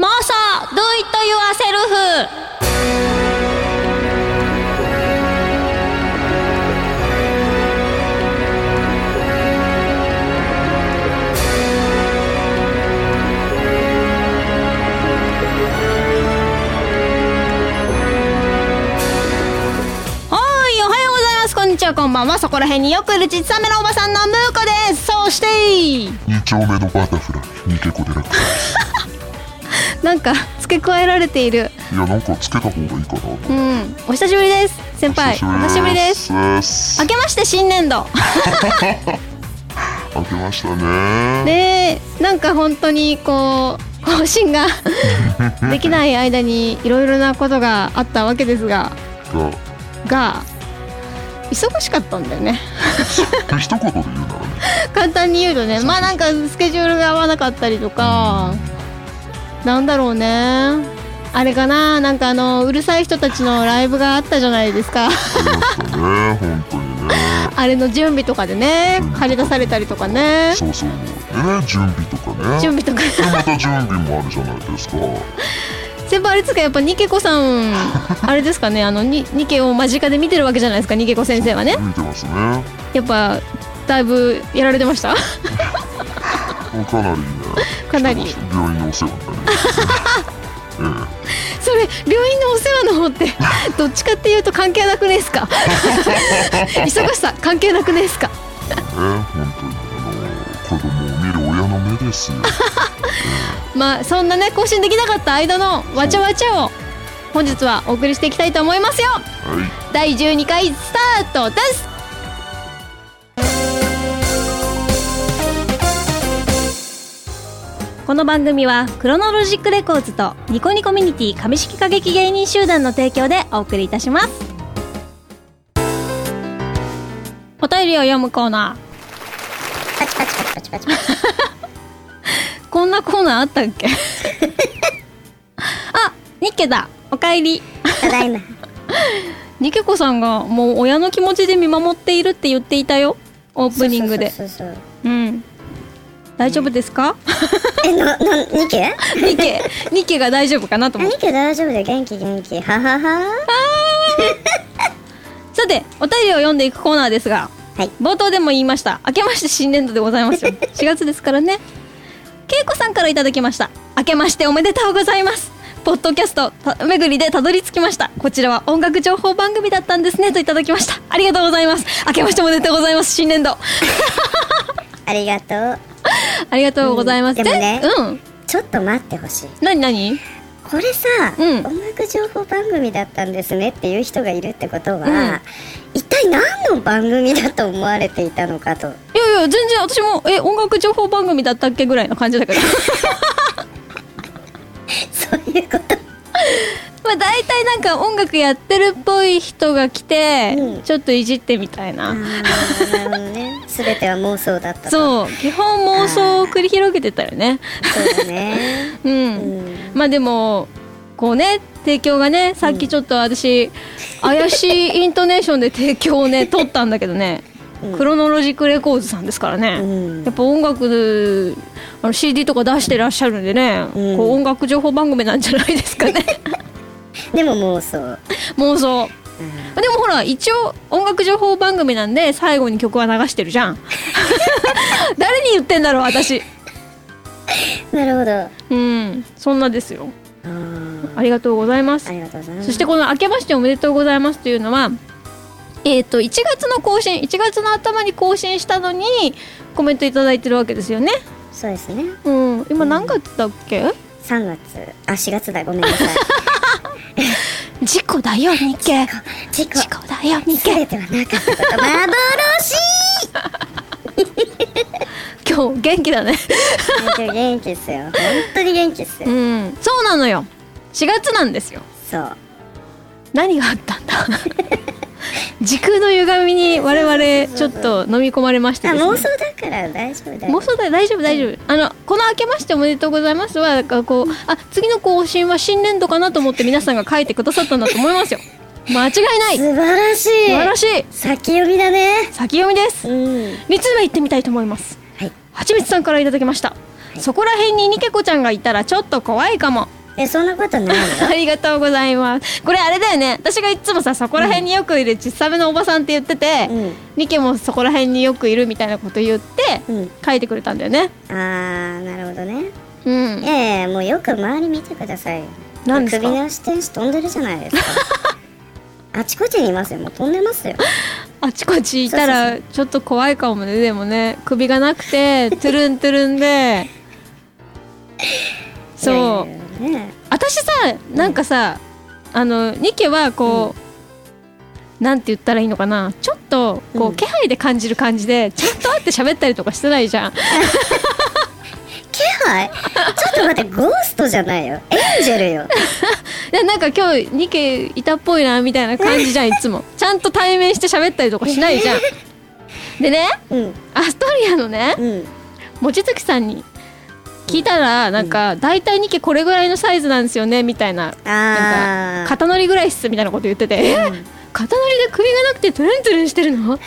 マーサー Do it yourself はいおはようございます。こんにちはこんばんは。そこら辺によくいるちっさめのおばさんのムーコです。そして二丁目のバタフライ。ニケコデラックスなんか付け加えられている。いやなんかつけた方がいいかなとうん。お久しぶりです先輩。お久しぶりです。明けまして新年度。明けましたね。でなんか本当にこう更新が できない間にいろいろなことがあったわけですが。が。が忙しかったんだよね。一言で言うならね。簡単に言うとね。まあなんかスケジュールが合わなかったりとかなんだろうね。あれかな？なんかあのうるさい人たちのライブがあったじゃないですか。ね本当にね。あれの準備とかでね駆り出されたりとかね。そうそう。ね準備とかね。準備とか。でまた準備もあるじゃないですか。先輩あれですか？やっぱニケコさん あれですかね？あのニニケを間近で見てるわけじゃないですか？ニケコ先生はね。見てますね。やっぱだいぶやられてました？かなりねかなり。病院のお世話になりましたね。えそれ病院のお世話の方って どっちかっていうと関係なくねえっすか？忙しさ関係なくねえっすか？えね本当にあの子供を見る親の目ですよ。まあそんなね更新できなかった間のわちゃわちゃを本日はお送りしていきたいと思いますよ。はい。第12回スタートですこの番組は Chronologic Records とニコニコミュニティ株式歌劇芸人集団の提供でお送りいたします。お便りを読むコーナー。パチパチパチパチパチパチ。こんなコーナーあったっけ？あニッケだ。おかえり。ただいま。ニケコさんがもう親の気持ちで見守っているって言っていたよ。オープニングで。うん大丈夫ですか？え、な、な、ニケ？ニケ。ニケが大丈夫かなとあ、思って。ニケ大丈夫だよ。元気元気。ははは。さてお便りを読んでいくコーナーですがはい。冒頭でも言いました。明けまして新年度でございますよ。4月ですからね。けいこさんからいただきました。明けましておめでとうございます。ポッドキャストた巡りでたどり着きました。こちらは音楽情報番組だったんですね。といただきました。ありがとうございます。明けましておめでとうございます。新年度。ありがとう。ありがとうございます、うん。でもねえうん。ちょっと待ってほしい。何何？これさ、うん。音楽情報番組だったんですねっていう人がいるってことは、うん。一体何の番組だと思われていたのかと。いやいや全然私もえ音楽情報番組だったっけぐらいの感じだけど そういうこと。まあ大体なんか音楽やってるっぽい人が来て、うん。ちょっといじってみたいな、すべては妄想だった。そう基本妄想を繰り広げてたよね。そうだね。うん、うん。まあでもこうね提供がねさっきちょっと私、怪しいイントネーションで提供をね取ったんだけどね、うん。 Chronologic Records さんですからね、うん。やっぱ音楽あの CD とか出してらっしゃるんでね、うん。こう音楽情報番組なんじゃないですかね。でも妄想。妄想うん。でもほら一応音楽情報番組なんで最後に曲は流してるじゃん。誰に言ってんだろう私。なるほど。うん。そんなですよ。ありがとうございます。ありがとうございます。そしてこの「明けましておめでとうございます」というのはえっ、と1月の更新1月の頭に更新したのにコメントいただいてるわけですよね。そうですね。うん。今何月だっけ？3月、あ、4月だ。ごめんなさい。事故だよ日経事故。事故だよ日す経べてはなかった。幻今日元気だね元気元気っすよ。本当に元気っすうよ。んそうなのよ4月なんですよそう。何があったんだ？時空の歪みに我々ちょっと飲み込まれましてあ、ですね。妄想だから大丈夫だ。よ。妄想だよ大丈夫大丈夫。あのこの「明けましておめでとうございますは」がこうあ次の更新は新年度かなと思って皆さんが書いてくださったんだと思いますよ。間違いない。素素晴らしい。晴らしい。先読みだね。先読みです。うん。2通目行ってみたいと思います。はい。はちみつさんからいただきました。そこら辺にニケコちゃんがいたらちょっと怖いかもえそんなことないよ ありがとうございます。これあれだよね。私がいつもさそこら辺によくいる小さめのおばさんって言ってて、うん。ニケもそこら辺によくいるみたいなこと言って、うん。書いてくれたんだよね。あーなるほどね。うん。いやいやもうよく周り見てください。何ですか？首の天使飛んでるじゃないですか。あちこちにいますよ。もう飛んでますよ。あちこちいたらちょっと怖いかもねでもね首がなくてトゥルントゥルンでそう。ね。私さなんかさ、あのニケはこう、なんて言ったらいいのかな。ちょっとこう、うん。気配で感じる感じでちゃんと会って喋ったりとかしてないじゃん。気配？ちょっと待ってゴーストじゃないよ。エンジェルよ。でなんか今日ニケいたっぽいなみたいな感じじゃん いつも。ちゃんと対面して喋ったりとかしないじゃん。でねうん。アストリアのねうん。望月さんに聞いたらなんか大体ニケこれぐらいのサイズなんですよねみたいな。なんか肩乗りぐらいっすみたいなこと言ってて、え肩乗りで首がなくてトゥルントゥルンしてるの？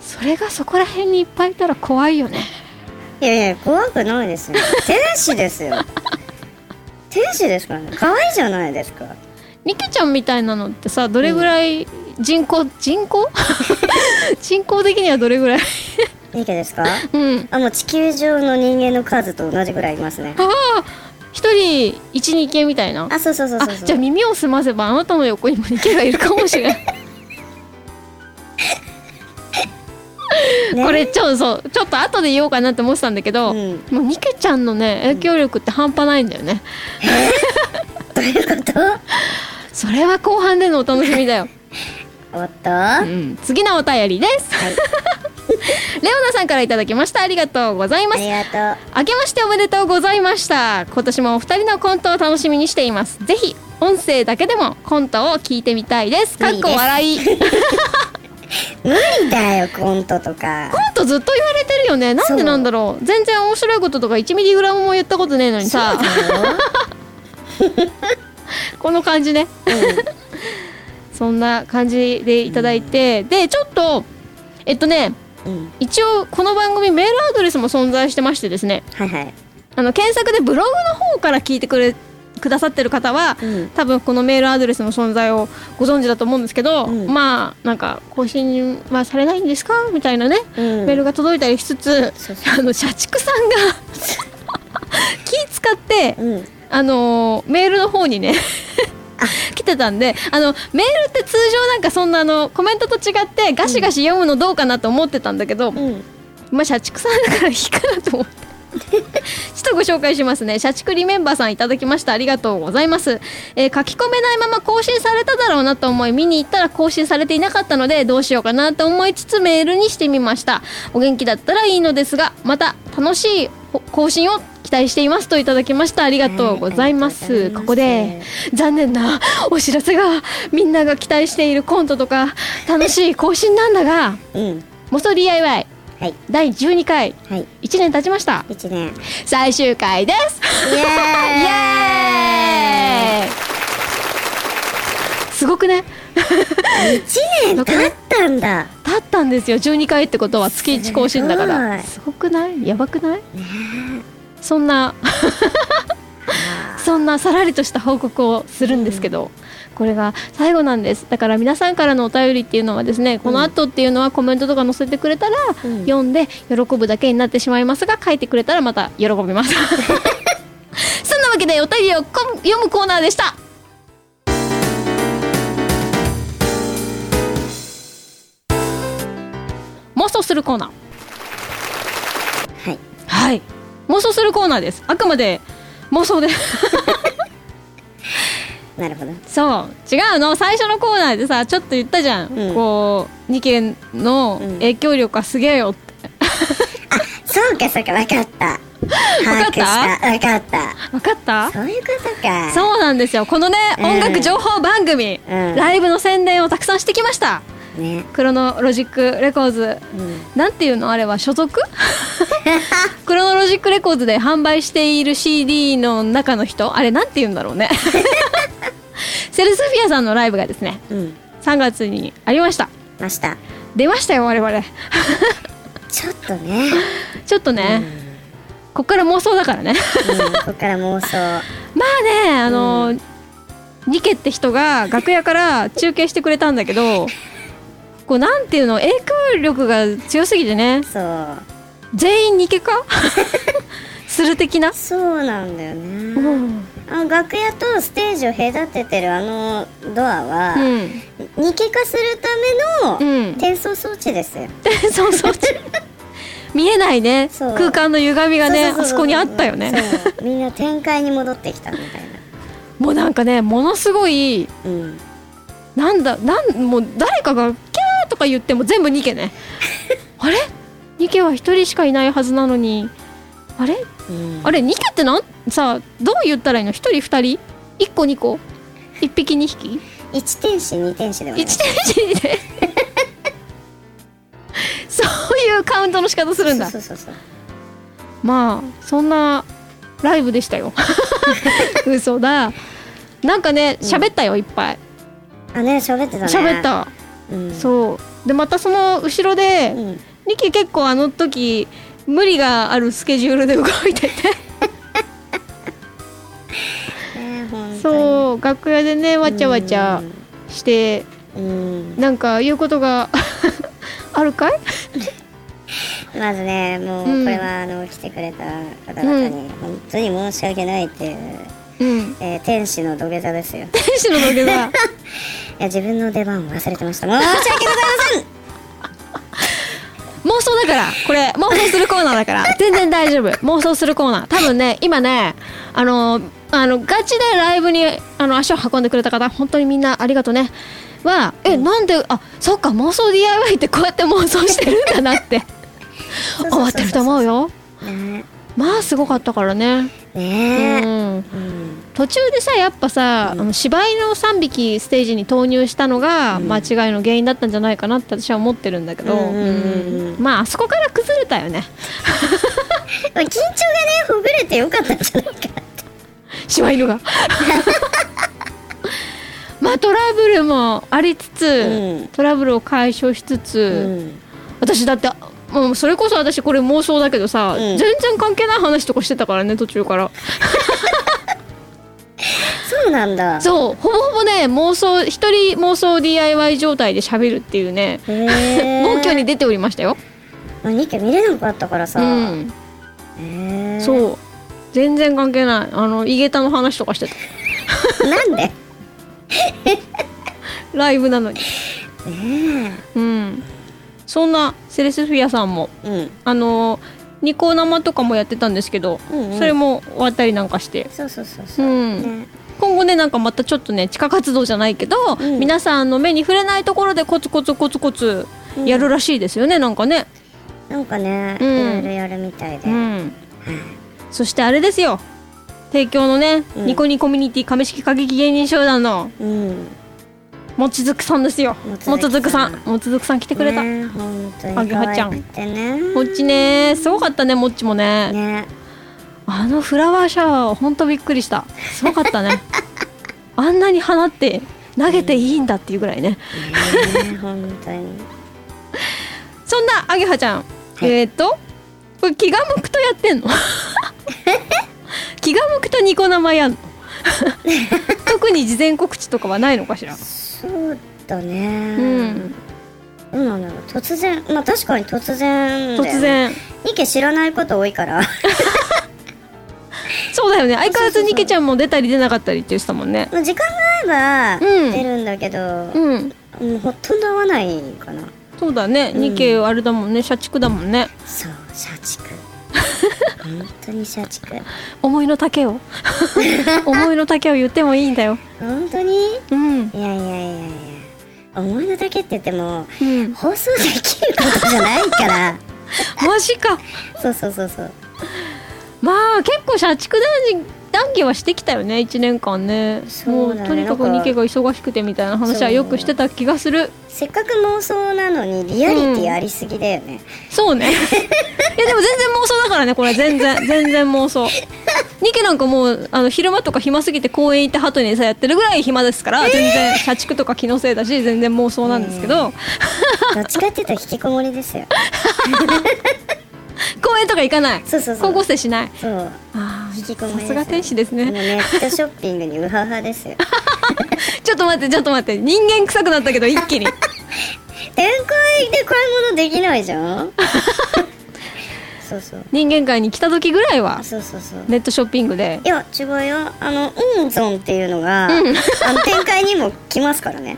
それがそこら辺にいっぱいいたら怖いよね。いやいや怖くないですよ。天使ですよ。天使ですからね。可愛いじゃないですか。ニケちゃんみたいなのってさどれぐらい人口人口？人口的にはどれぐらい？いいけですか？うん。あもう地球上の人間の数と同じぐらいいますね。ああ一人一二件みたいな？あそうそうそうあそう。じゃあ耳を澄ませばあなたの横にもニケがいるかもしれない、ね。これちょそうちょっと後で言おうかなって思ってたんだけど、うん。もうニケちゃんのね影響力って半端ないんだよね、どういうこと？それは後半でのお楽しみだよ、おっと。はうん、次のお便りです。い レオナさんからいただきました。ありがとうございます。あ明けましておめでとうございました。今年もお二人のコントを楽しみにしています。ぜひ音声だけでもコントを聞いてみたいです。かっこ笑い。コンう無理だよコントとか。トずっと言われてるよね。なんでなんだろう。全然面白いこととか1ミリグラムも言ったことねえのにさ。この感じね。そんな感じでいただいて、でちょっとえっとねうん。一応この番組メールアドレスも存在してましてですね。はいはい。あの検索でブログの方から聞いてくれくださってる方は、うん。多分このメールアドレスの存在をご存知だと思うんですけど、うん。まあなんか更新はされないんですかみたいなね、うん。メールが届いたりしつつあの社畜さんが 気使って、うん。あのーメールの方にね 来てたんであのメールって通常なんかそんなあのコメントと違ってガシガシ読むのどうかなと思ってたんだけど、うんまあ社畜さんだからいいかなと思って。ちょっとご紹介しますね。社畜リメンバーさんいただきました。ありがとうございます。えー書き込めないまま更新されただろうなと思い、見に行ったら更新されていなかったので、どうしようかなと思いつつメールにしてみました。お元気だったらいいのですが、また楽しい更新を期待していますといただきました。ありがとうございます。はいますここで、残念なお知らせが、みんなが期待しているコントとか、楽しい更新なんだが、うんモソ DIY はい。第12回。はい。1年経ちました。一年。最終回です。イエーイ。イエーイ。すごくね。一年経ったんだ。経ったんですよ。12回ってことは月1更新だから。すすごくない？やばくない？そんな。そんなさらりとした報告をするんですけど、これが最後なんです。だから皆さんからのお便りっていうのはですねこの後っていうのはコメントとか載せてくれたら、うん。読んで喜ぶだけになってしまいますが書いてくれたらまた喜びます。そんなわけでお便りをこ読むコーナーでした。妄想するコーナー。はい。はい。妄想するコーナーです。あくまで妄想でなるほど。そう。違うの？最初のコーナーでさちょっと言ったじゃん、うん。こう2件のうん。影響力がすげえよって、そうかそうか分かった。把握した。分かった。分かった？そういうことか。そうなんですよ。このね、うん。音楽情報番組、うん。ライブの宣伝をたくさんしてきました。ね。 Chronologic Records。うん。なんていうの？あれは所属？Chronologic Records で販売している CD の中の人？あれなんて言うんだろうね セレスフィアさんのライブがですねうん。3月にありました。ました。出ましたよ我々。ちょっとね。ちょっとね、こっから妄想だからね。うん、こっから妄想。まあねあの、ニケって人が楽屋から中継してくれたんだけど こうなんていうの影響力が強すぎてね。そう。全員ニケか？する的な、そうなんだようね、んあの楽屋とステージを隔ててるあのドアは、うん。二気化するためのうん。転送装置ですよ、でそうそう見えないね。空間の歪みがねあそこにあったよね。みんな展開に戻ってきたみたいな。もうなんかねものすごいうん。なんだなんもう誰かがキャーとか言っても全部ニケね。あれ？ニケは一人しかいないはずなのにあれ？うん。あれニケってなん？さどう言ったらいいの？一人二人？一個二個？一匹二匹？一天使二天使でもない。一天使で。そういうカウントの仕方するんだ。そうそうそうそう。まあそんなライブでしたよ。嘘だ。なんかね喋ったよいっぱい。あね喋ってたね。喋った、うん。そう。でまたその後ろで、うん。ニキ結構あの時無理があるスケジュールで動いてて。そう楽屋でねわちゃわちゃしてうん。なんか言うことが あるかい？まずねもううん。これはあの来てくれた方々に本当に申し訳ないっていう、うん。えー天使の土下座ですよ。い天使の土下座。や自分の出番を忘れてました。申し訳ございません。妄想だからこれ妄想するコーナーだから全然大丈夫。妄想するコーナー。多分ね今ねあのあのガチでライブにあの足を運んでくれた方本当にみんなありがとうね。はえなんであそっか妄想 DIY ってこうやって妄想してるんだなって。そうそうそうそう思ってると思うよ。ね。まあすごかったからねね。え、うん。うん途中でさやっぱさ、あの芝居の3匹ステージに投入したのが間違いの原因だったんじゃないかなって私は思ってるんだけど、うんうんうん。うん。まああそこから崩れたよね。まあ緊張がねほぐれてよかったんじゃないか柴犬が。まあトラブルもありつつ、うん。トラブルを解消しつつ、うん。私だってもうそれこそ私これ妄想だけどさ、うん。全然関係ない話とかしてたからね途中から。そうなんだ。そうほぼほぼね妄想一人妄想 DIY 状態で喋るっていうね暴挙 に出ておりましたよ、ニケ見れなかったからさ、うん、そう。全然関係ない。あの井桁の話とかしてた。なんで？ライブなのに。ねうんそんなセレスフィアさんもえうん。あのニコ生とかもやってたんですけど、うんうん。それも終わったりなんかして。そうそうそうそう、うん。ね。今後ねなんかまたちょっとね地下活動じゃないけど、うん。皆さんの目に触れないところでコツコツコツコツうん。やるらしいですよね、なんかね。なんかね、うん。いろいろやるみたいで、うん。そしてあれですよ。提供のね、うん。ニコニコミュニティ亀式歌劇芸人集団の。うんもちづくさんですよ。ももちづくさん。もちづくさん来てくれた、あげはちゃん。愛くてね。もっちねすごかったねもっちもね。ね。あのフラワーシャワーはほんとびっくりした。すごかったね。あんなに放って投げていいんだっていうぐらいね、ね本当に。そんなあげはちゃん、はい。えーっとこれ気が向くとやってんの？気が向くとニコ生やんの？特に事前告知とかはないのかしら？そうだうねん。どうなんだろう。突然まあ確かに突然突然。ニケ知らないこと多いから。そうだよね。相変わらずニケちゃんも出たり出なかったりって言ってたもんね。まあ時間が合えばうん出るんだけど、うん。もうほとんど合わないかな。そうだね、うん。ニケあれだもんね。社畜だもんね。そう本当に社畜思いの丈を。思いの丈を言ってもいいんだよ。本当に？うん。いやいやいやいや。思いの丈って言ってもうん。放送できることじゃないから。マジか。そうそうそうそう。まあ結構社畜談義談義はしてきたよね1年間ね。そうだね。もうとにかくニケが忙しくてみたいな話はよくしてた気がする。せっかく妄想なのにリアリティありすぎだよね、そうね。いやでも全然妄想だからねこれ全然。全然妄想。ニケなんかもうあの昼間とか暇すぎて公園行ってハトに餌やってるぐらい暇ですから、全然社畜とか気のせいだし全然妄想なんですけど、どっちかっていうと引きこもりですよ 公園とか行かない？そうそうそう。高校生しない？そう。あ引きこもりですさすが天使ですね。もうネットショッピングにウハウハですよ。ちょっと待ってちょっと待って。人間臭くなったけど一気に。天界で買い物できないじゃん？そうそう。人間界に来た時ぐらいはそうそうそう。ネットショッピングで。いや違うよ。あのウンゾンっていうのが、あの展開にも来ますからね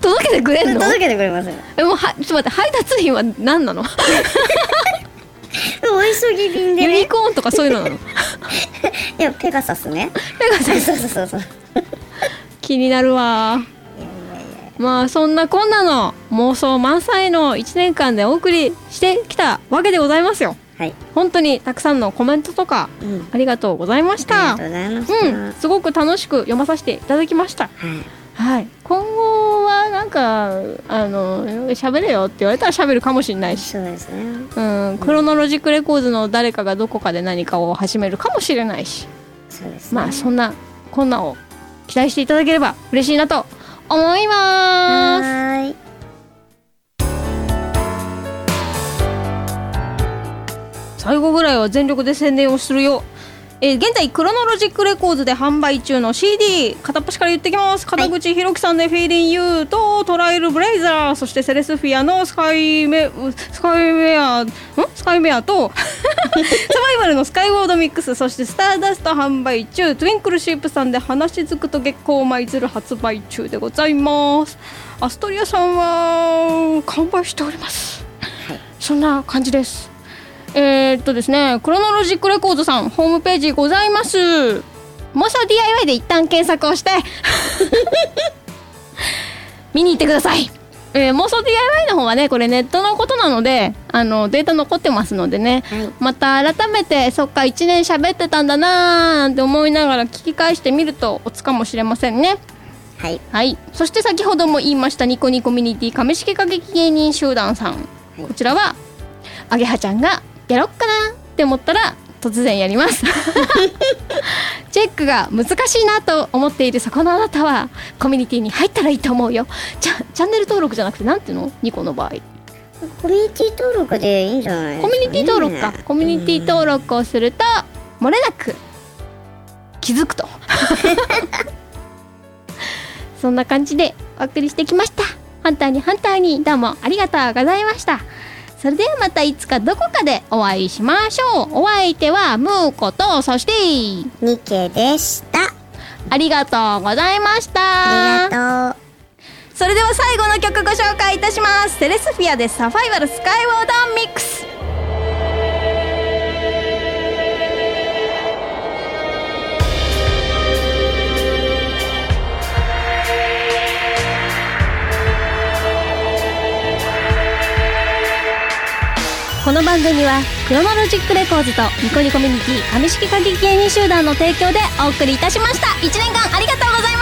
届けてくれんの？届けてくれますよえもうはちょっと待って配達員は何なの？お急ぎ便でユニねコーンとかそういうのなの？いやペガサスね。ペガサス？そうそうそうそう。気になるわ。まあそんなこんなの妄想満載の1年間でお送りしてきたわけでございますよ。はい。本当にたくさんのコメントとかうん。ありがとうございました。ありがとうございました、うん。すごく楽しく読まさせていただきました。はい。はい。今なんかあの喋れよって言われたら喋るかもしれないし。そうですね。うん、 Chronologic Records の誰かがどこかで何かを始めるかもしれないし。そうですね。まあそんなこんなを期待していただければ嬉しいなと思います。はーい。最後ぐらいは全力で宣伝をするよえー現在クロノロジックレコーズで販売中の CD 片っ端から言ってきます。片口ひろきさんで「フィーリン・ユー」と「トライル・ブレイザー」そしてセレスフィアのスカイメスカイメアん？スカイメアとサバイバルのスカイウォードミックスそしてスターダスト販売中トゥインクルシープさんで話しづくと月光を舞鶴発売中でございます。アストリアさんは完売しております。そんな感じですえー、っとですねクロノロジックレコードさんホームページございます。妄想 DIY で一旦検索をして 見に行ってください。えー妄想 DIY の方はねこれネットのことなのであのデータ残ってますのでね、はい。また改めてそっか1年喋ってたんだなーなんて思いながら聞き返してみるとおつかもしれませんね。はい。はい、そして先ほども言いましたニコニコミュニティ亀式歌劇芸人集団さん、い。こちらはあげはちゃんがやろっかなって思ったら突然やります。チェックが難しいなと思っているそこのあなたはコミュニティに入ったらいいと思うよ。チャチャンネル登録じゃなくてなんていうの？ニコの場合。コミュニティ登録でいいんじゃないね、コミュニティ登録か。コミュニティ登録をすると漏れなく気づくと。そんな感じでお送りしてきました。ハンターにハンターに。どうもありがとうございましたそれではまたいつかどこかでお会いしましょう。お相手はムーコとそしてニケでした。ありがとうございました。ありがとう。それでは最後の曲ご紹介いたします。セレスフィアでサファイバルスカイウォーダーミックスこの番組は Chronologic Records とニコニコミュニティ上式歌劇芸人集団の提供でお送りいたしました。1年間ありがとうございました。